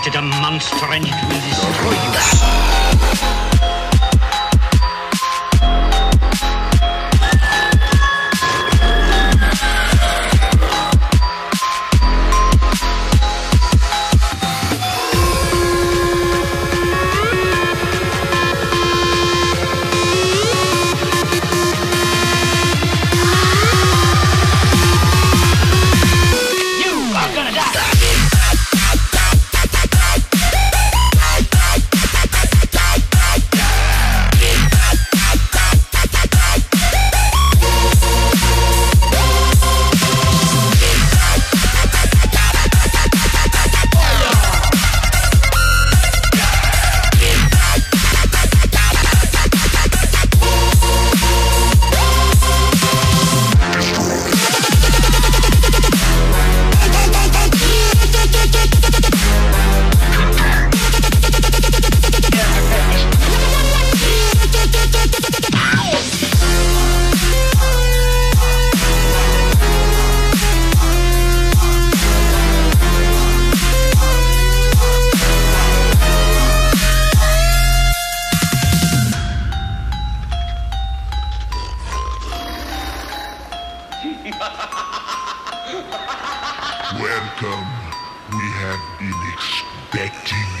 created a monster and it will destroy you. have been expecting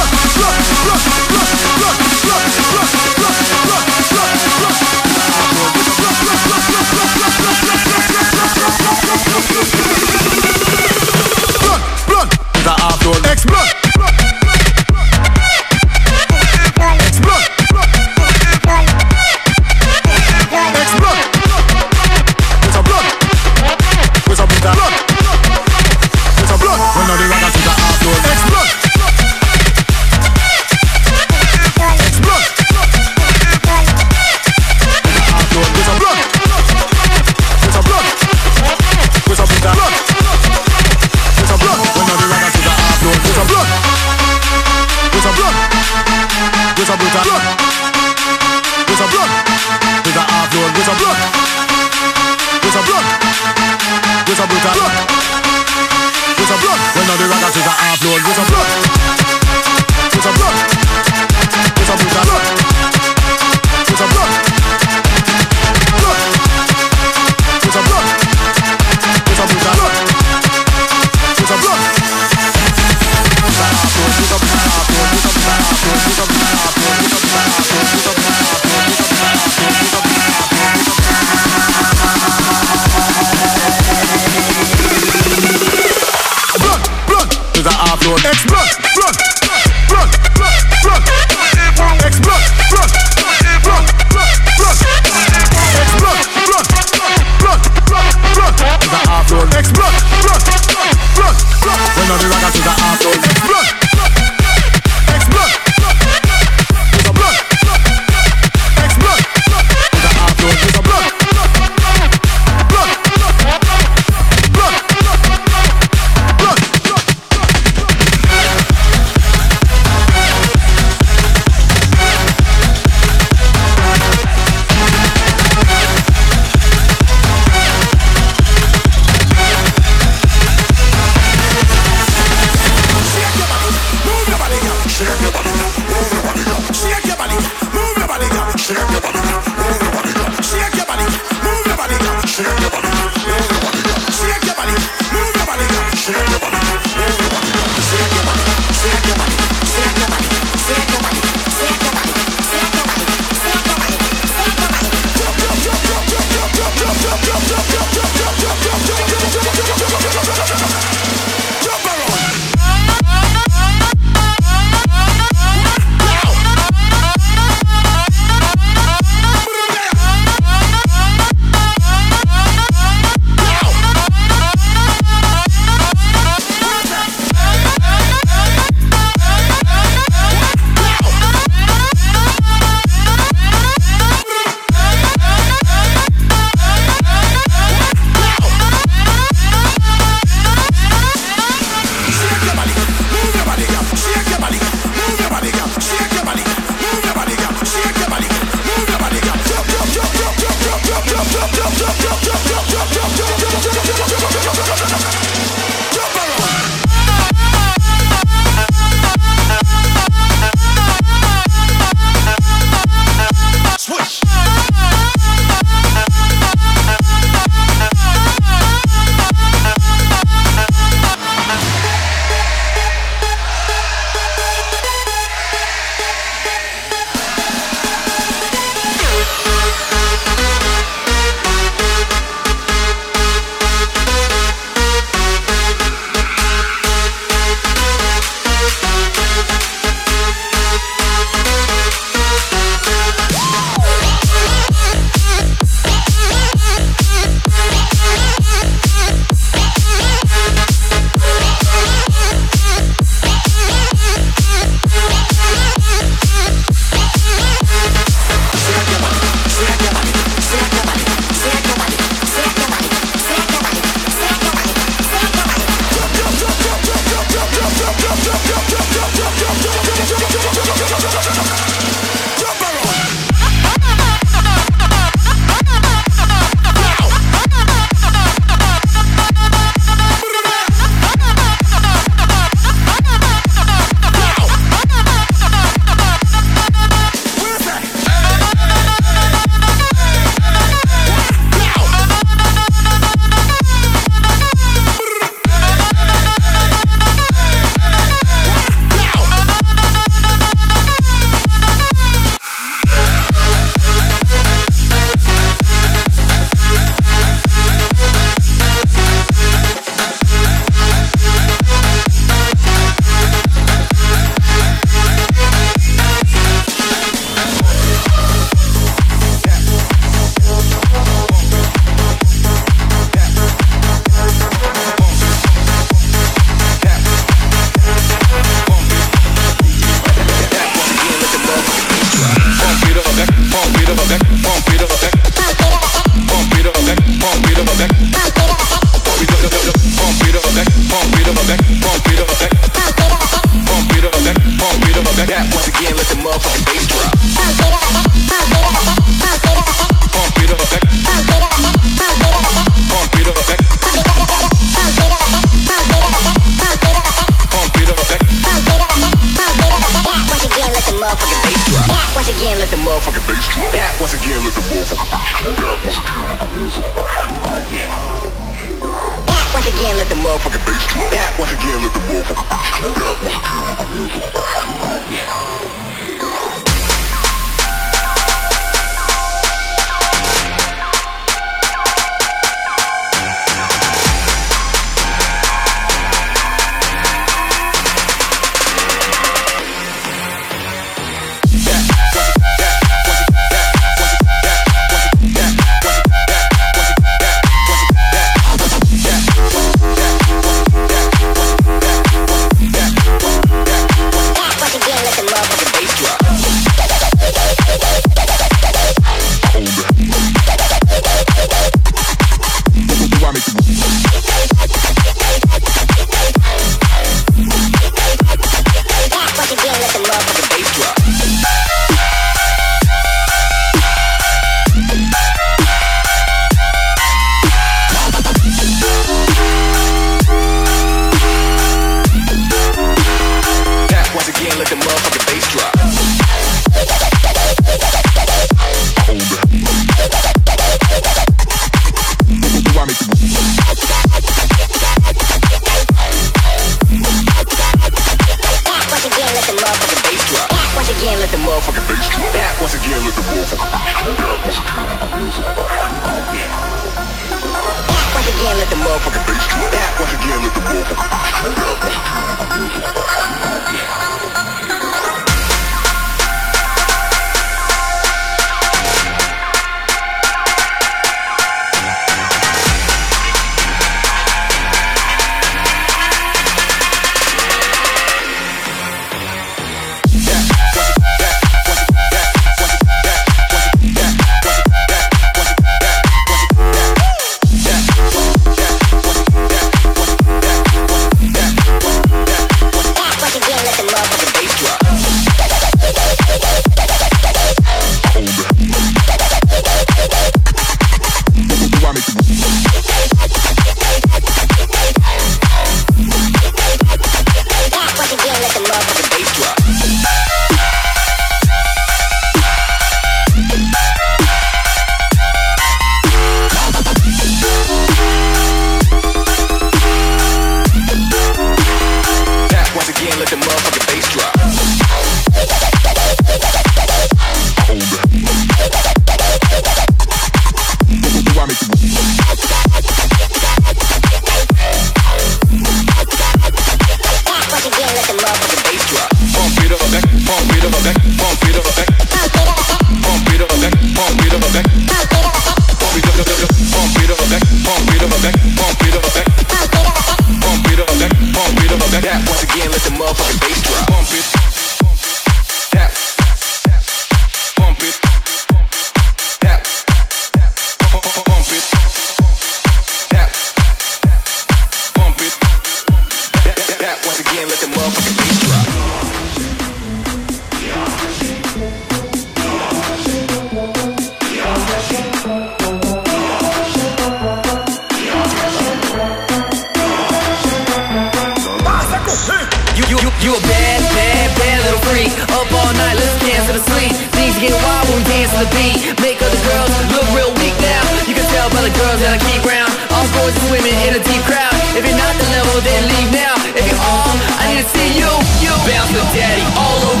girls that I keep round. All boys and women in a deep crowd. If you're not the level, then leave now. If you're all, I need to see you, you. Bounce with daddy all over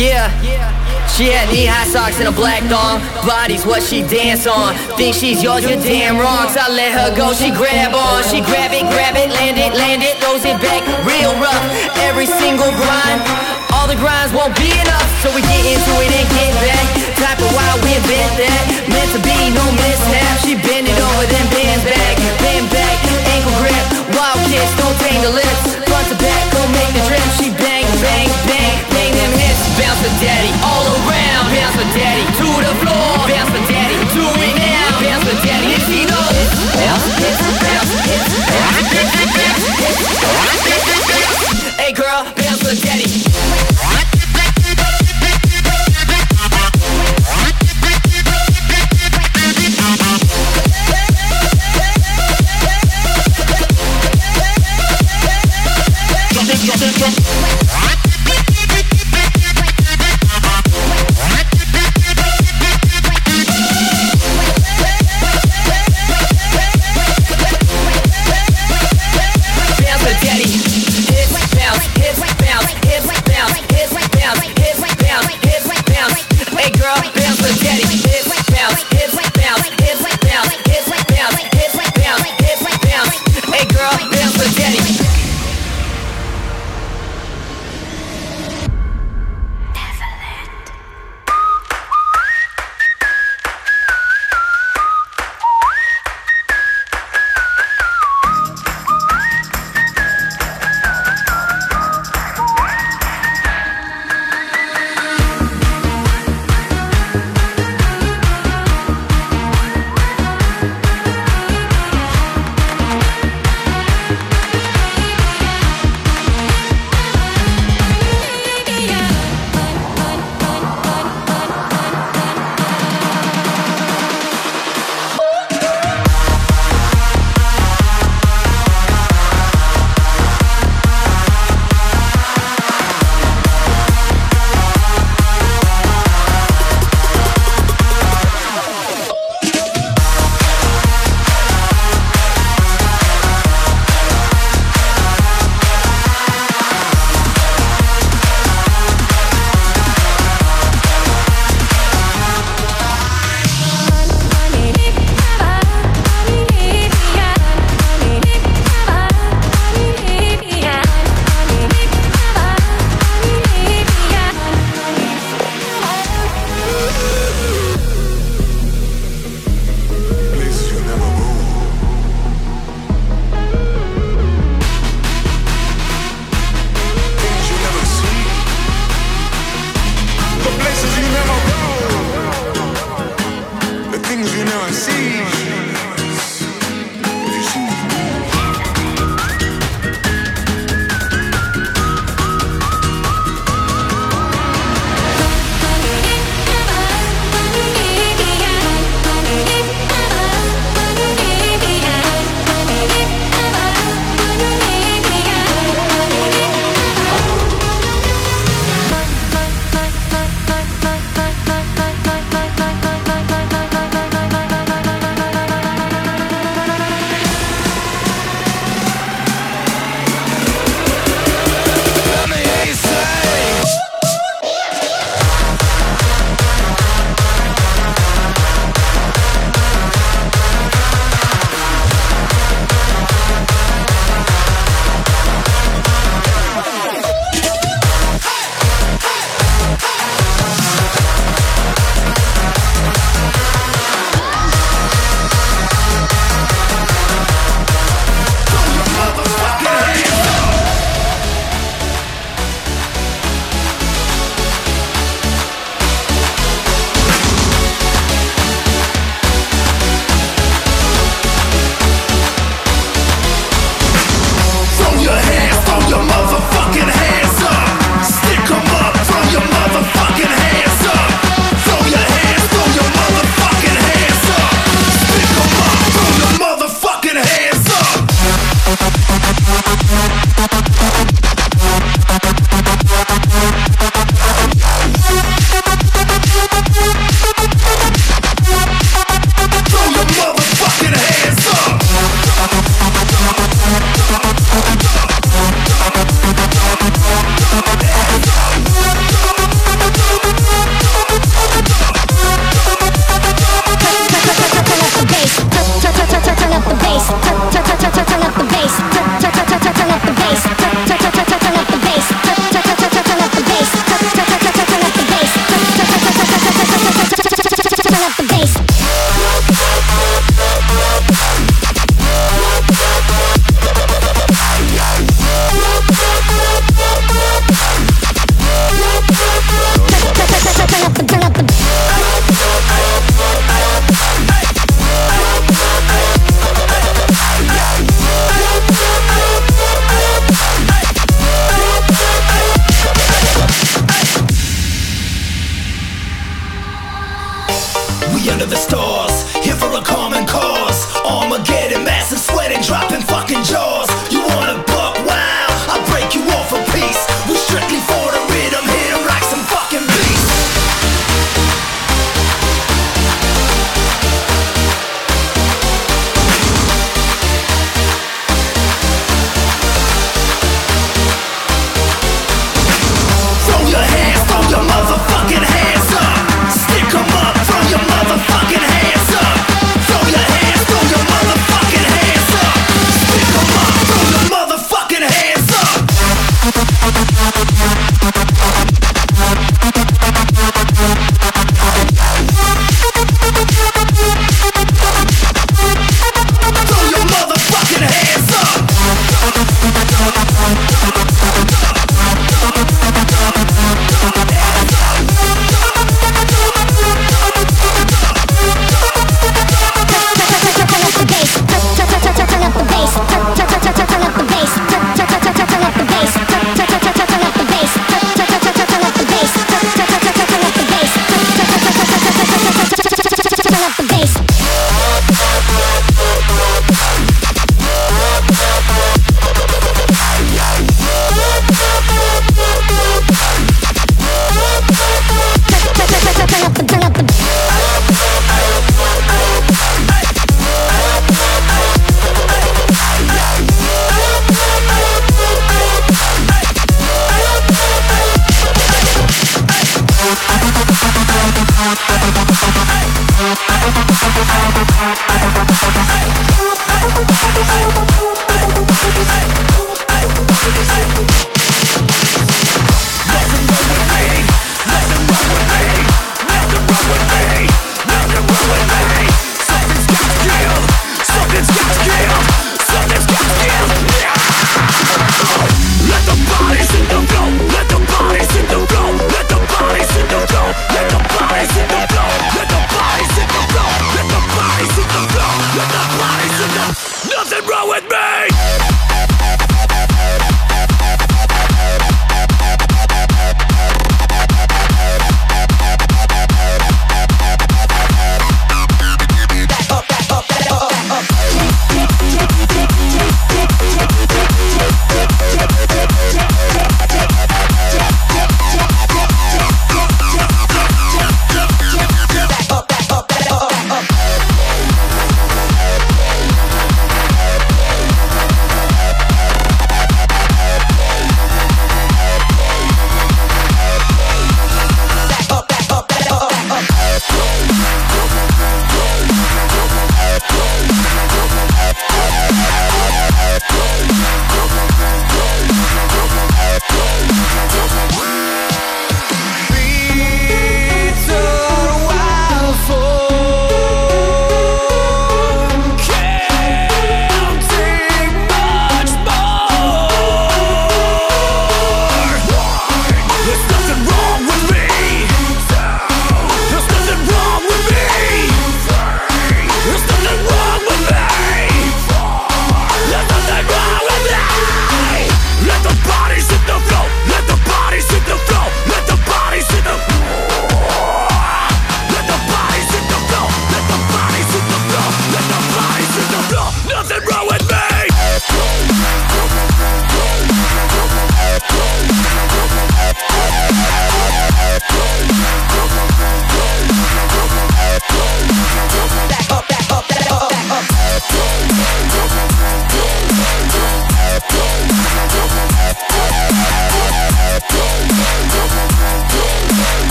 Yeah. yeah. She had knee-high socks and a black thong. Body's what she dance on. Think she's yours, you're damn wrong. So I let her go, she grab on. She grab it, grab it, land it, land it, throws it back real rough. Every single grind, all the grinds won't be enough. So we get into it and get back. Type of wild, we invent that. Meant to be, no mishap. She bend it over, then bend back, bend back, ankle grip. Wild kicks, don't the lips. Front to back, Bounce for daddy, all around. Bounce for daddy, to the floor. Bounce for daddy, do it now. Bounce for daddy, and she knows. Bounce, bounce, bounce, bounce.